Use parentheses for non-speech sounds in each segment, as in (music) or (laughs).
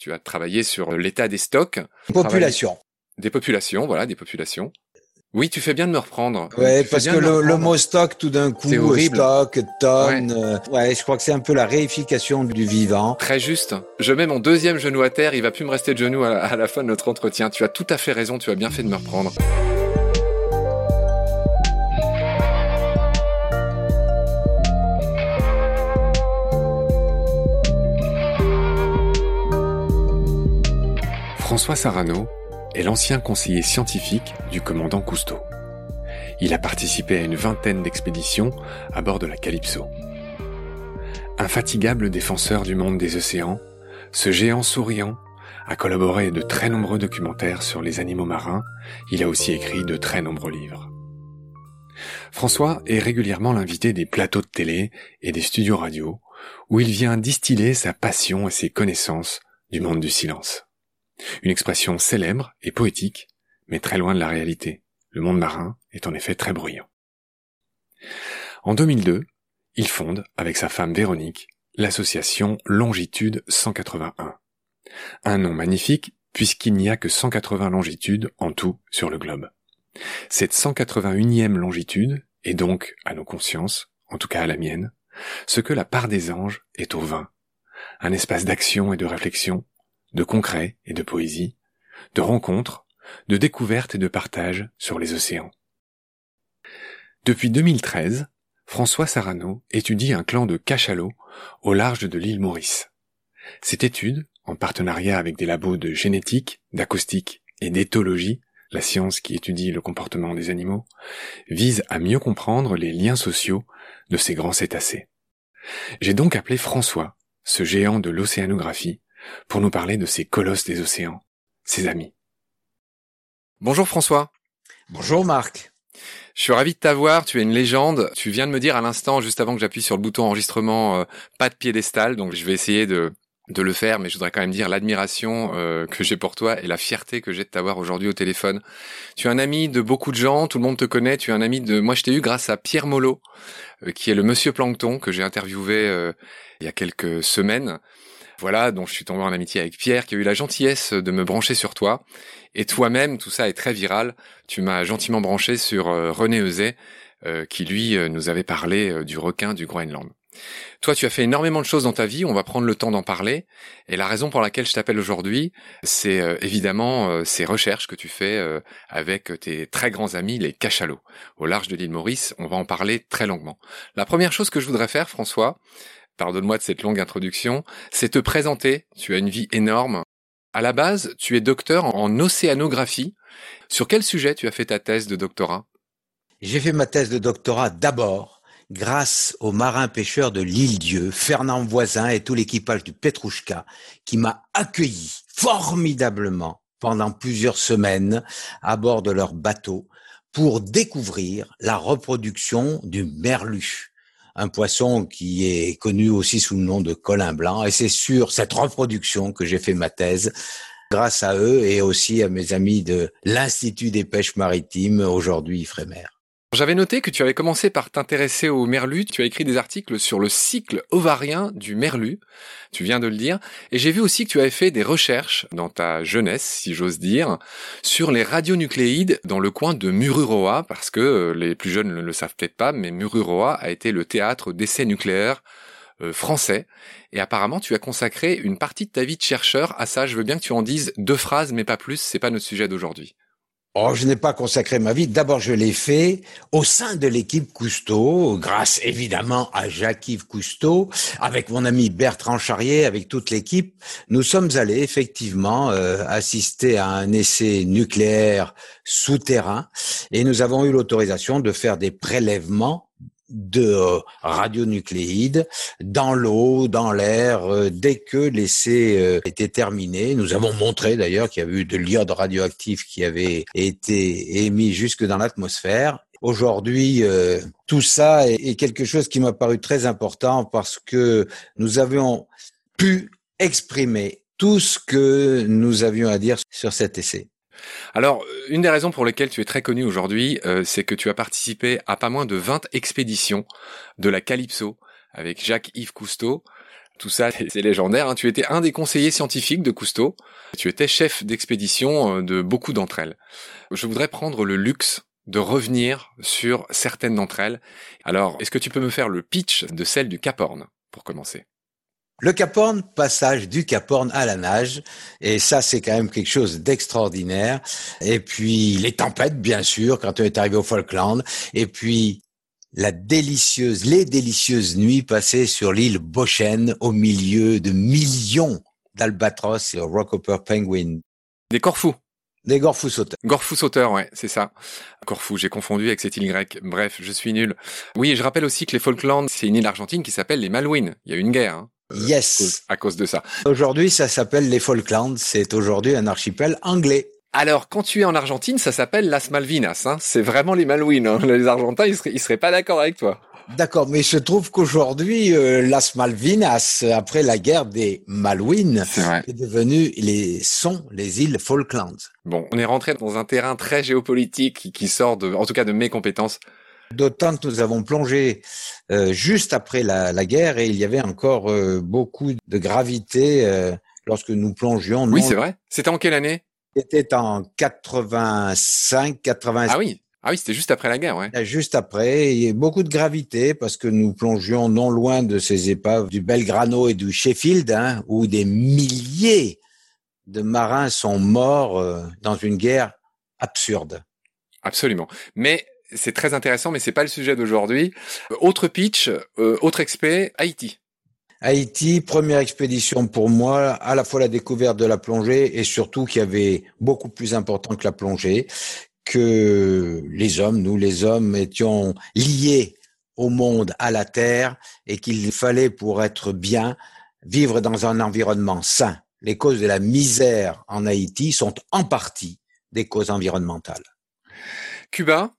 Tu as travaillé sur l'état des stocks. Population. Des populations, voilà, des populations. Oui, tu fais bien de me reprendre. Ouais, parce que le, mot stock, tout d'un coup, stock, tonne. Ouais. Euh, ouais. je crois que c'est un peu la réification du vivant. Très juste. Je mets mon deuxième genou à terre. Il va plus me rester de genou à, à la fin de notre entretien. Tu as tout à fait raison. Tu as bien fait de me reprendre. François Sarano est l'ancien conseiller scientifique du commandant Cousteau. Il a participé à une vingtaine d'expéditions à bord de la Calypso. Infatigable défenseur du monde des océans, ce géant souriant a collaboré à de très nombreux documentaires sur les animaux marins, il a aussi écrit de très nombreux livres. François est régulièrement l'invité des plateaux de télé et des studios radio, où il vient distiller sa passion et ses connaissances du monde du silence. Une expression célèbre et poétique, mais très loin de la réalité. Le monde marin est en effet très bruyant. En 2002, il fonde, avec sa femme Véronique, l'association Longitude 181. Un nom magnifique puisqu'il n'y a que 180 longitudes en tout sur le globe. Cette 181e longitude est donc, à nos consciences, en tout cas à la mienne, ce que la part des anges est au vin. Un espace d'action et de réflexion de concret et de poésie, de rencontres, de découvertes et de partage sur les océans. Depuis 2013, François Sarano étudie un clan de cachalots au large de l'île Maurice. Cette étude, en partenariat avec des labos de génétique, d'acoustique et d'éthologie, la science qui étudie le comportement des animaux, vise à mieux comprendre les liens sociaux de ces grands cétacés. J'ai donc appelé François, ce géant de l'océanographie, pour nous parler de ces colosses des océans, ses amis. Bonjour François. Bonjour Marc. Je suis ravi de t'avoir, tu es une légende. Tu viens de me dire à l'instant, juste avant que j'appuie sur le bouton enregistrement, euh, pas de piédestal, donc je vais essayer de, de le faire, mais je voudrais quand même dire l'admiration euh, que j'ai pour toi et la fierté que j'ai de t'avoir aujourd'hui au téléphone. Tu es un ami de beaucoup de gens, tout le monde te connaît, tu es un ami de... Moi je t'ai eu grâce à Pierre Molot, euh, qui est le monsieur Plancton que j'ai interviewé il y a quelques semaines voilà, dont je suis tombé en amitié avec Pierre, qui a eu la gentillesse de me brancher sur toi. Et toi-même, tout ça est très viral. Tu m'as gentiment branché sur euh, René Euzet, euh, qui lui euh, nous avait parlé du requin du Groenland. Toi, tu as fait énormément de choses dans ta vie, on va prendre le temps d'en parler. Et la raison pour laquelle je t'appelle aujourd'hui, c'est évidemment ces recherches que tu fais avec tes très grands amis, les cachalots, au large de l'île Maurice. On va en parler très longuement. La première chose que je voudrais faire, François, pardonne-moi de cette longue introduction, c'est te présenter. Tu as une vie énorme. À la base, tu es docteur en océanographie. Sur quel sujet tu as fait ta thèse de doctorat? J'ai fait ma thèse de doctorat d'abord grâce au marin pêcheur de l'île Dieu, Fernand Voisin et tout l'équipage du Petrouchka, qui m'a accueilli formidablement pendant plusieurs semaines à bord de leur bateau pour découvrir la reproduction du merlu un poisson qui est connu aussi sous le nom de colin blanc. Et c'est sur cette reproduction que j'ai fait ma thèse grâce à eux et aussi à mes amis de l'Institut des pêches maritimes, aujourd'hui Ifremer. J'avais noté que tu avais commencé par t'intéresser au merlu, tu as écrit des articles sur le cycle ovarien du merlu, tu viens de le dire, et j'ai vu aussi que tu avais fait des recherches dans ta jeunesse, si j'ose dire, sur les radionucléides dans le coin de Mururoa, parce que euh, les plus jeunes ne le savent peut-être pas, mais Mururoa a été le théâtre d'essais nucléaires euh, français, et apparemment tu as consacré une partie de ta vie de chercheur à ça, je veux bien que tu en dises deux phrases, mais pas plus, c'est pas notre sujet d'aujourd'hui. Oh, je n'ai pas consacré ma vie. D'abord, je l'ai fait au sein de l'équipe Cousteau, grâce évidemment à Jacques-Yves Cousteau, avec mon ami Bertrand Charrier, avec toute l'équipe. Nous sommes allés effectivement euh, assister à un essai nucléaire souterrain et nous avons eu l'autorisation de faire des prélèvements de euh, radionucléides dans l'eau, dans l'air, euh, dès que l'essai euh, était terminé. Nous avons montré d'ailleurs qu'il y avait eu de l'iode radioactif qui avait été émis jusque dans l'atmosphère. Aujourd'hui, tout ça est, quelque chose qui m'a paru très important parce que nous avions pu exprimer tout ce que nous avions à dire sur cet essai. Alors, une des raisons pour lesquelles tu es très connu aujourd'hui, euh, c'est que tu as participé à pas moins de 20 expéditions de la Calypso avec Jacques-Yves Cousteau. Tout ça, c'est légendaire. Hein. Tu étais un des conseillers scientifiques de Cousteau. Tu étais chef d'expédition euh, de beaucoup d'entre elles. Je voudrais prendre le luxe de revenir sur certaines d'entre elles. Alors, est-ce que tu peux me faire le pitch de celle du Cap Horn, pour commencer? Le Cap Horn, passage du Cap Horn à la nage, et ça c'est quand même quelque chose d'extraordinaire. Et puis les tempêtes, bien sûr, quand on est arrivé au Falkland, et puis la délicieuse, les délicieuses nuits passées sur l'île Bochen au milieu de millions d'albatros et rockhopper penguins. Des Corfous. Des Gorfous sauteurs. Gorfous sauteurs, ouais, c'est ça. Corfou, j'ai confondu avec cette île grecque. Bref, je suis nul. Oui, et je rappelle aussi que les Falklands, c'est une île argentine qui s'appelle les Malouines. Il y a eu une guerre. Hein, yes. À cause de ça. Aujourd'hui, ça s'appelle les Falklands. C'est aujourd'hui un archipel anglais. Alors, quand tu es en Argentine, ça s'appelle Las Malvinas. Hein. C'est vraiment les Malouines. Hein. Les Argentins, ils seraient, ils seraient pas d'accord avec toi. D'accord, mais il se trouve qu'aujourd'hui, euh, Las Malvinas, après la guerre des Malouines, est, est devenu les sont les îles Falklands. Bon, on est rentré dans un terrain très géopolitique qui, sort de, en tout cas, de mes compétences. D'autant que nous avons plongé euh, juste après la, la, guerre et il y avait encore euh, beaucoup de gravité euh, lorsque nous plongions. Oui, c'est vrai. C'était en quelle année? C'était en 85, 86. Ah oui. Ah oui, c'était juste après la guerre, ouais. Juste après, il y a beaucoup de gravité parce que nous plongions non loin de ces épaves du Belgrano et du Sheffield, hein, où des milliers de marins sont morts dans une guerre absurde. Absolument. Mais c'est très intéressant, mais c'est pas le sujet d'aujourd'hui. Autre pitch, euh, autre expert, Haïti. Haïti, première expédition pour moi, à la fois la découverte de la plongée et surtout qui avait beaucoup plus important que la plongée, que les hommes, nous les hommes, étions liés au monde, à la terre, et qu'il fallait pour être bien vivre dans un environnement sain. Les causes de la misère en Haïti sont en partie des causes environnementales. Cuba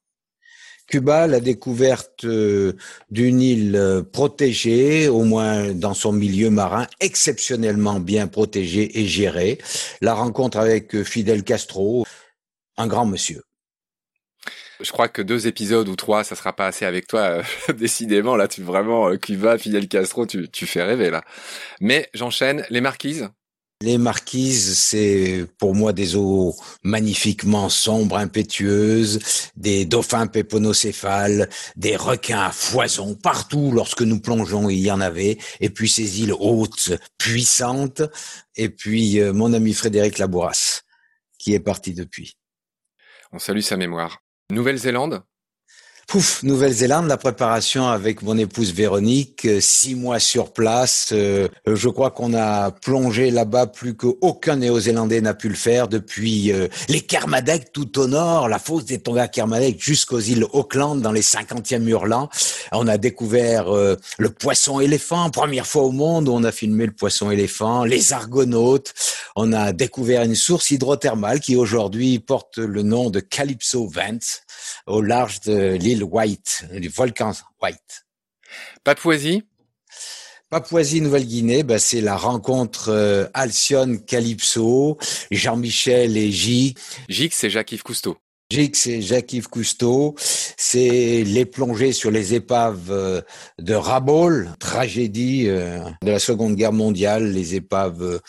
Cuba, la découverte euh, d'une île euh, protégée, au moins dans son milieu marin, exceptionnellement bien protégée et gérée. La rencontre avec euh, Fidel Castro, un grand monsieur. Je crois que deux épisodes ou trois, ça sera pas assez avec toi. (laughs) Décidément, là, tu vraiment Cuba, Fidel Castro, tu, tu fais rêver là. Mais j'enchaîne. Les marquises. Les marquises, c'est pour moi des eaux magnifiquement sombres, impétueuses, des dauphins péponocéphales, des requins à foison partout lorsque nous plongeons, il y en avait, et puis ces îles hautes, puissantes, et puis euh, mon ami Frédéric Labouras, qui est parti depuis. On salue sa mémoire. Nouvelle-Zélande Pouf, Nouvelle-Zélande, la préparation avec mon épouse Véronique, euh, six mois sur place. Euh, je crois qu'on a plongé là-bas plus qu'aucun Néo-Zélandais n'a pu le faire depuis euh, les Kermadec tout au nord, la fosse des Tonga Kermadec jusqu'aux îles Auckland dans les 50e hurlants. On a découvert le poisson éléphant, première fois au monde on a filmé le poisson éléphant, les argonautes. On a découvert une source hydrothermale qui aujourd'hui porte le nom de Calypso Vents au large de l'île White, du volcan White. Papouasie? Papouasie-Nouvelle-Guinée, bah, c'est la rencontre euh, Alcyone Calypso, Jean-Michel et J. J, c'est Jacques-Yves Cousteau. J, c'est Jacques-Yves Cousteau. C'est les plongées sur les épaves euh, de Rabaul, tragédie euh, de la Seconde Guerre mondiale, les épaves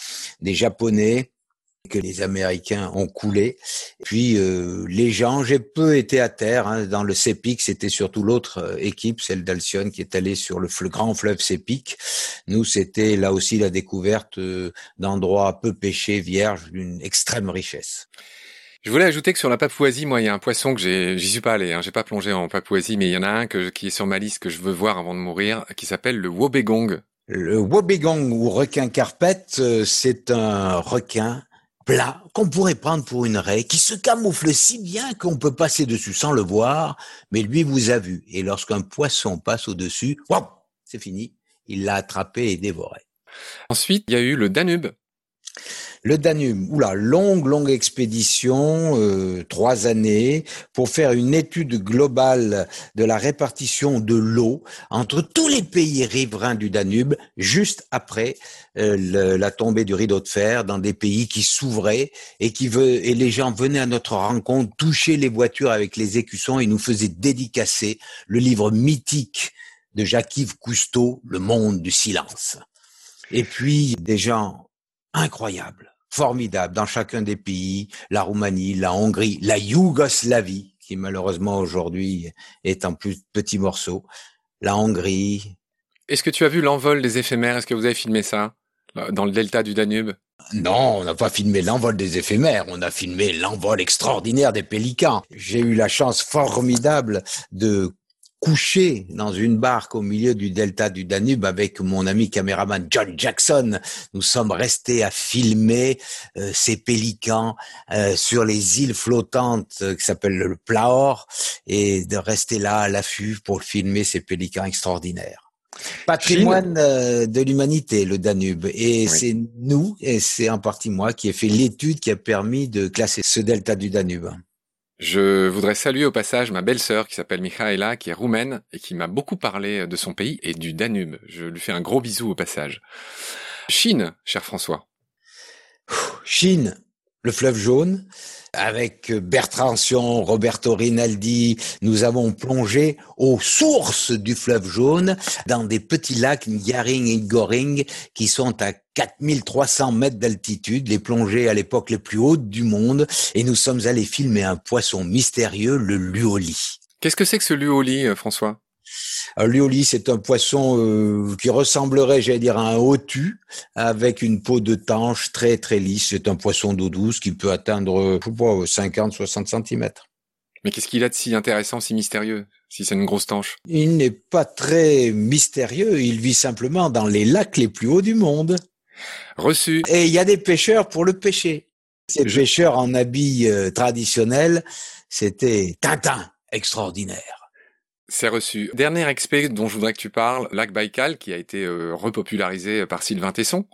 des Japonais que les Américains ont coulé. Puis euh, les gens, j'ai peu été à terre. Hein. Dans le Sépic, c'était surtout l'autre euh, équipe, celle d'Alcyone, qui est allée sur le, grand fleuve Sépic. Nous, c'était là aussi la découverte euh, d'endroits peu pêchés, vierges, d'une extrême richesse. Je voulais ajouter que sur la Papouasie, moi, il y a un poisson que j'ai, j'y suis pas allé, hein, j'ai pas plongé en Papouasie, mais il y en a un que, qui est sur ma liste que je veux voir avant de mourir, qui s'appelle le Wobegong. Le Wobegong ou requin carpette, c'est un requin plat qu'on pourrait prendre pour une raie, qui se camoufle si bien qu'on peut passer dessus sans le voir, mais lui vous a vu. Et lorsqu'un poisson passe au-dessus, c'est fini, il l'a attrapé et dévoré. Ensuite, il y a eu le Danube. Le Danube, oula, longue, longue expédition, euh, trois années, pour faire une étude globale de la répartition de l'eau entre tous les pays riverains du Danube, juste après euh, la tombée du rideau de fer, dans des pays qui s'ouvraient et qui veut, et les gens venaient à notre rencontre, toucher les voitures avec les écussons et nous faisaient dédicacer le livre mythique de Jacques-Yves Cousteau, Le Monde du Silence. Et puis des gens incroyables, formidables dans chacun des pays, la Roumanie, la Hongrie, la Yougoslavie, qui malheureusement aujourd'hui est en plus petits morceaux, la Hongrie. Est-ce que tu as vu l'envol des éphémères? Est-ce que vous avez filmé ça dans le delta du Danube? Non, on n'a pas filmé l'envol des éphémères, on a filmé l'envol extraordinaire des pélicans. J'ai eu la chance formidable de coucher dans une barque au milieu du delta du Danube avec mon ami caméraman John Jackson. Nous sommes restés à filmer euh, ces pélicans euh, sur les îles flottantes euh, qui s'appellent le Plaor et de rester là à l'affût pour filmer ces pélicans extraordinaires. Patrimoine de l'humanité, le Danube. Et c'est nous, et c'est en partie moi, qui ai fait l'étude qui a permis de classer ce delta du Danube. Je voudrais saluer au passage ma belle-sœur qui s'appelle Michaela, qui est roumaine et qui m'a beaucoup parlé de son pays et du Danube. Je lui fais un gros bisou au passage. Chine, cher François. Chine, le fleuve jaune. Avec Bertrand Sion, Roberto Rinaldi, nous avons plongé aux sources du fleuve jaune dans des petits lacs Nyaring et Goring qui sont à 4300 mètres d'altitude, les plongées à l'époque les plus hautes du monde, et nous sommes allés filmer un poisson mystérieux, le luoli. Qu'est-ce que c'est que ce luoli, euh, François? Un luoli, c'est un poisson euh, qui ressemblerait, j'allais dire, à un otu, avec une peau de tanche très très lisse. C'est un poisson d'eau douce qui peut atteindre, je sais pas, 50-60 cm. Mais qu'est-ce qu'il a de si intéressant, si mystérieux, si c'est une grosse tanche? Il n'est pas très mystérieux, il vit simplement dans les lacs les plus hauts du monde. Reçu. Et il y a des pêcheurs pour le pêcher. Ces pêcheurs en habits euh, traditionnels, c'était Tintin, extraordinaire. C'est reçu. Dernier expé dont je voudrais que tu parles, Lac Baïkal, qui a été euh, repopularisé par Sylvain Tesson.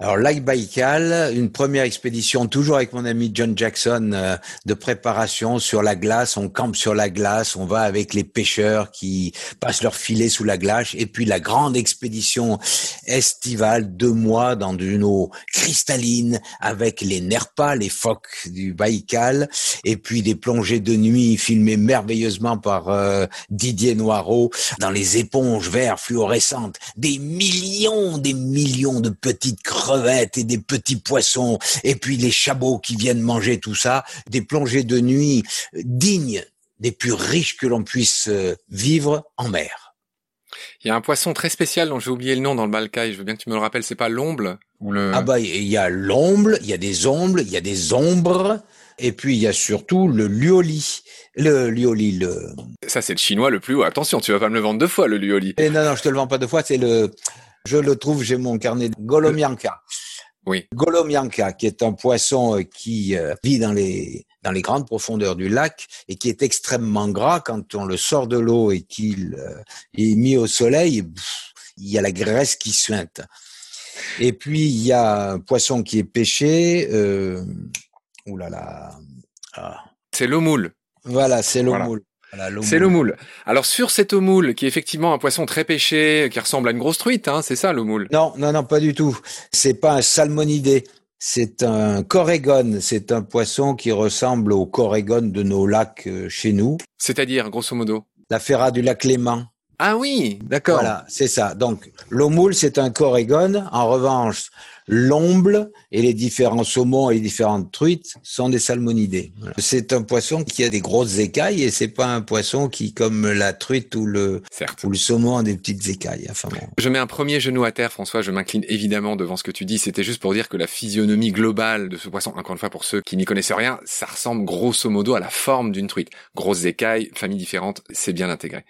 Alors, Lac Baïkal, une première expédition, toujours avec mon ami John Jackson, euh, de préparation sur la glace. On campe sur la glace, on va avec les pêcheurs qui passent leur filet sous la glace. Et puis la grande expédition estivale, deux mois dans une eau cristalline, avec les Nerpas, les phoques du Baïkal. Et puis des plongées de nuit filmées merveilleusement par euh, Didier Noireau dans les éponges verts fluorescentes. Des millions, des millions de petits petites crevettes et des petits poissons, et puis les chabots qui viennent manger tout ça, des plongées de nuit dignes des plus riches que l'on puisse euh, vivre en mer. Il y a un poisson très spécial dont j'ai oublié le nom dans le Balkai. Je veux bien que tu me le rappelles. C'est pas l'omble ou le. Ah bah il y a l'omble, il y a des ombles, il y a des ombres, et puis il y a surtout le lioli. Le lioli, le. Ça c'est le chinois le plus haut. Attention, tu vas pas me le vendre deux fois le lioli. Et eh non non, je te le vends pas deux fois. C'est le je le trouve, j'ai mon carnet de Golomianka. Oui. Golomianka, qui est un poisson euh, qui euh, vit dans les dans les grandes profondeurs du lac et qui est extrêmement gras quand on le sort de l'eau et qu'il euh, est mis au soleil. il y a la graisse qui suinte. Et puis il y a un poisson qui est pêché. Euh, là là. Ah. C'est l'eau moule. Voilà, c'est l'eau moule c'est le moule. Alors sur cette moule, qui est effectivement un poisson très pêché, qui ressemble à une grosse truite, hein, c'est ça le moule? Non, non, non, pas du tout. C'est pas un salmonidé. C'est un corégone. C'est un poisson qui ressemble au corégone de nos lacs euh, chez nous. C'est-à-dire, grosso modo? La ferra du lac Léman. Ah oui, d'accord. Voilà, c'est ça. Donc, l'eau moule, c'est un corégone. En revanche, L'omble et les différents saumons et les différentes truites sont des salmonidés. C'est un poisson qui a des grosses écailles et c'est pas un poisson qui, comme la truite ou le, ou le saumon, a des petites écailles. Enfin, Je mets un premier genou à terre, François. Je m'incline évidemment devant ce que tu dis. C'était juste pour dire que la physionomie globale de ce poisson, encore une fois pour ceux qui n'y connaissent rien, ça ressemble grosso modo à la forme d'une truite. Grosses écailles, familles différentes, c'est bien intégré.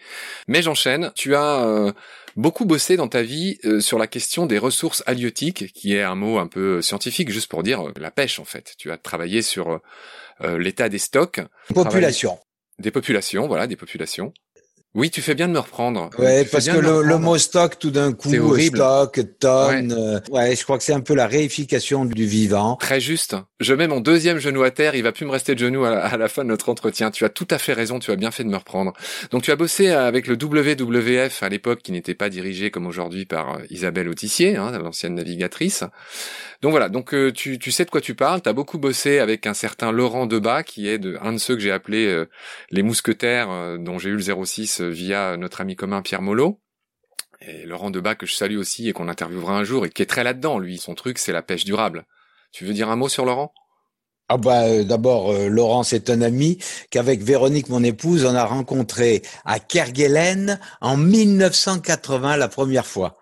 Mais j'enchaîne. Tu as euh, beaucoup bossé dans ta vie euh, sur la question des ressources halieutiques, qui est un mot un peu euh, scientifique, juste pour dire euh, la pêche en fait. Tu as travaillé sur l'état des stocks. Population. Des populations, voilà, des populations. Oui, tu fais bien de me reprendre. Ouais, parce que le, mot stock, tout d'un coup, stock, tonne, euh, ouais. je crois que c'est un peu la réification du vivant. Très juste. Je mets mon deuxième genou à terre, il va plus me rester de genou à, la fin de notre entretien. Tu as tout à fait raison, tu as bien fait de me reprendre. Donc tu as bossé avec le WWF à l'époque, qui n'était pas dirigé comme aujourd'hui par euh, Isabelle Autissier, hein, l'ancienne navigatrice. Donc voilà, donc euh, tu, tu sais de quoi tu parles. Tu as beaucoup bossé avec un certain Laurent Debat, qui est de, un de ceux que j'ai appelé les mousquetaires, dont j'ai eu le 06 via notre ami commun Pierre Molot. Et Laurent Debat, que je salue aussi et qu'on interviewera un jour et qui est très là-dedans, lui. Son truc, c'est la pêche durable. Tu veux dire un mot sur Laurent? Ah bah euh, d'abord euh, Laurent c'est un ami qu'avec Véronique mon épouse on a rencontré à Kerguelen en 1980 la première fois.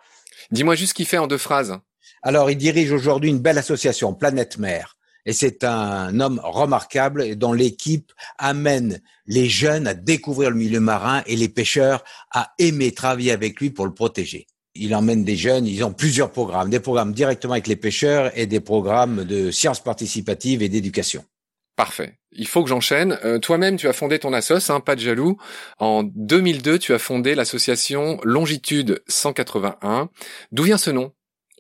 Dis-moi juste ce qu'il fait en deux phrases. Alors il dirige aujourd'hui une belle association Planète Mer et c'est un homme remarquable dont l'équipe amène les jeunes à découvrir le milieu marin et les pêcheurs à aimer travailler avec lui pour le protéger il emmène des jeunes, ils ont plusieurs programmes, des programmes directement avec les pêcheurs et des programmes de sciences participatives et d'éducation. Parfait. Il faut que j'enchaîne. Euh, toi-même, tu as fondé ton assos, hein, pas de jaloux. En 2002, tu as fondé l'association Longitude 181. D'où vient ce nom?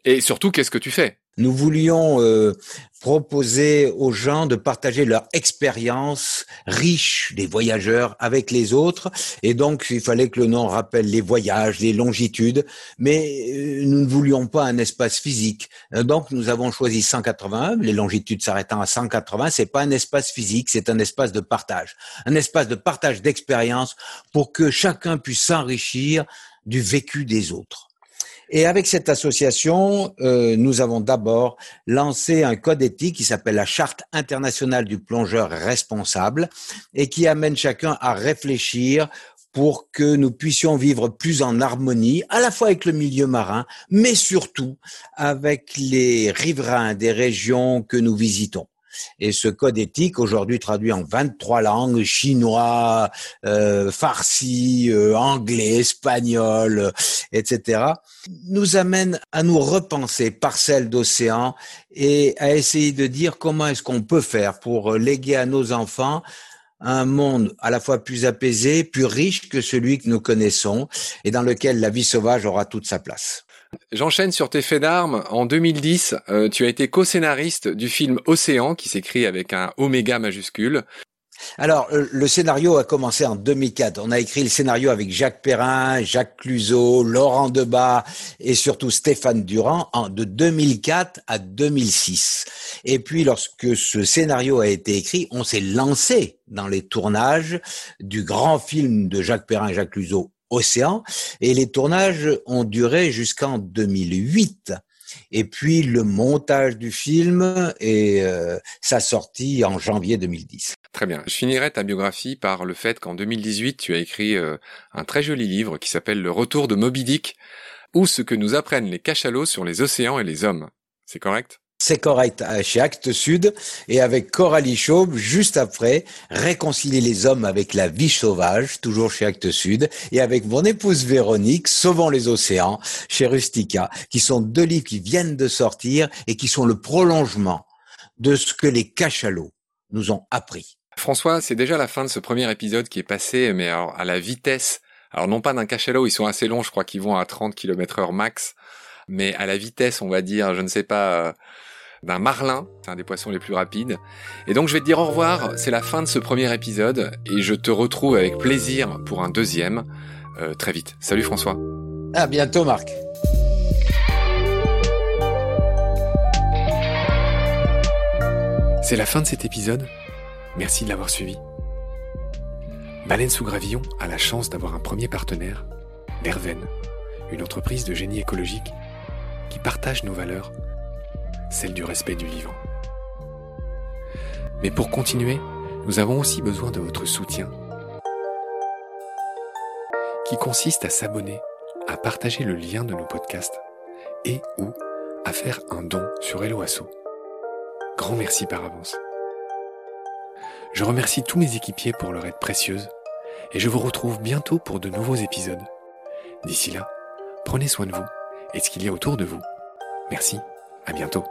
Et surtout, qu'est-ce que tu fais? Nous voulions euh, proposer aux gens de partager leur expérience riche des voyageurs avec les autres. Et donc, il fallait que le nom rappelle les voyages, les longitudes. Mais euh, nous ne voulions pas un espace physique. Euh, donc, nous avons choisi 180. Les longitudes s'arrêtant à 180, c'est pas un espace physique, c'est un espace de partage. Un espace de partage d'expérience pour que chacun puisse s'enrichir du vécu des autres. Et avec cette association, euh, nous avons d'abord lancé un code éthique qui s'appelle la Charte internationale du plongeur responsable et qui amène chacun à réfléchir pour que nous puissions vivre plus en harmonie, à la fois avec le milieu marin, mais surtout avec les riverains des régions que nous visitons. Et ce code éthique, aujourd'hui traduit en 23 langues, chinois, euh, farsi, euh, anglais, espagnol, etc., nous amène à nous repenser parcelles d'océan et à essayer de dire comment est-ce qu'on peut faire pour léguer à nos enfants un monde à la fois plus apaisé, plus riche que celui que nous connaissons et dans lequel la vie sauvage aura toute sa place. J'enchaîne sur tes faits d'armes. En 2010, euh, tu as été co-scénariste du film Océan, qui s'écrit avec un oméga majuscule. Alors, euh, le scénario a commencé en 2004. On a écrit le scénario avec Jacques Perrin, Jacques Cluzot, Laurent Debat et surtout Stéphane Durand en, de 2004 à 2006. Et puis, lorsque ce scénario a été écrit, on s'est lancé dans les tournages du grand film de Jacques Perrin et Jacques Cluzot, Océan. Et les tournages ont duré jusqu'en 2008. Et puis le montage du film et euh, sa sortie en janvier 2010. Très bien. Je finirai ta biographie par le fait qu'en 2018, tu as écrit euh, un très joli livre qui s'appelle Le retour de Moby Dick, ou ce que nous apprennent les cachalots sur les océans et les hommes. C'est correct? C'est correct chez Actes Sud et avec Coralie Chaube juste après réconcilier les hommes avec la vie sauvage toujours chez Actes Sud et avec mon épouse Véronique Sauvons les océans chez Rustica qui sont deux livres qui viennent de sortir et qui sont le prolongement de ce que les cachalots nous ont appris. François, c'est déjà la fin de ce premier épisode qui est passé mais à la vitesse alors non pas d'un cachalot, ils sont assez longs, je crois qu'ils vont à 30 km heure max, mais à la vitesse, on va dire, je ne sais pas, euh, d'un marlin, c'est un des poissons les plus rapides. Et donc je vais te dire au revoir, c'est la fin de ce premier épisode, et je te retrouve avec plaisir pour un deuxième euh, très vite. Salut François. À bientôt Marc. C'est la fin de cet épisode. Merci de l'avoir suivi. Baleine sous gravillon a la chance d'avoir un premier partenaire, Verven, une entreprise de génie écologique qui partage nos valeurs celle du respect du vivant. Mais pour continuer, nous avons aussi besoin de votre soutien, qui consiste à s'abonner, à partager le lien de nos podcasts et ou à faire un don sur Helloasso. Grand merci par avance. Je remercie tous mes équipiers pour leur aide précieuse et je vous retrouve bientôt pour de nouveaux épisodes. D'ici là, prenez soin de vous et ce qu'il y a autour de vous. Merci, à bientôt.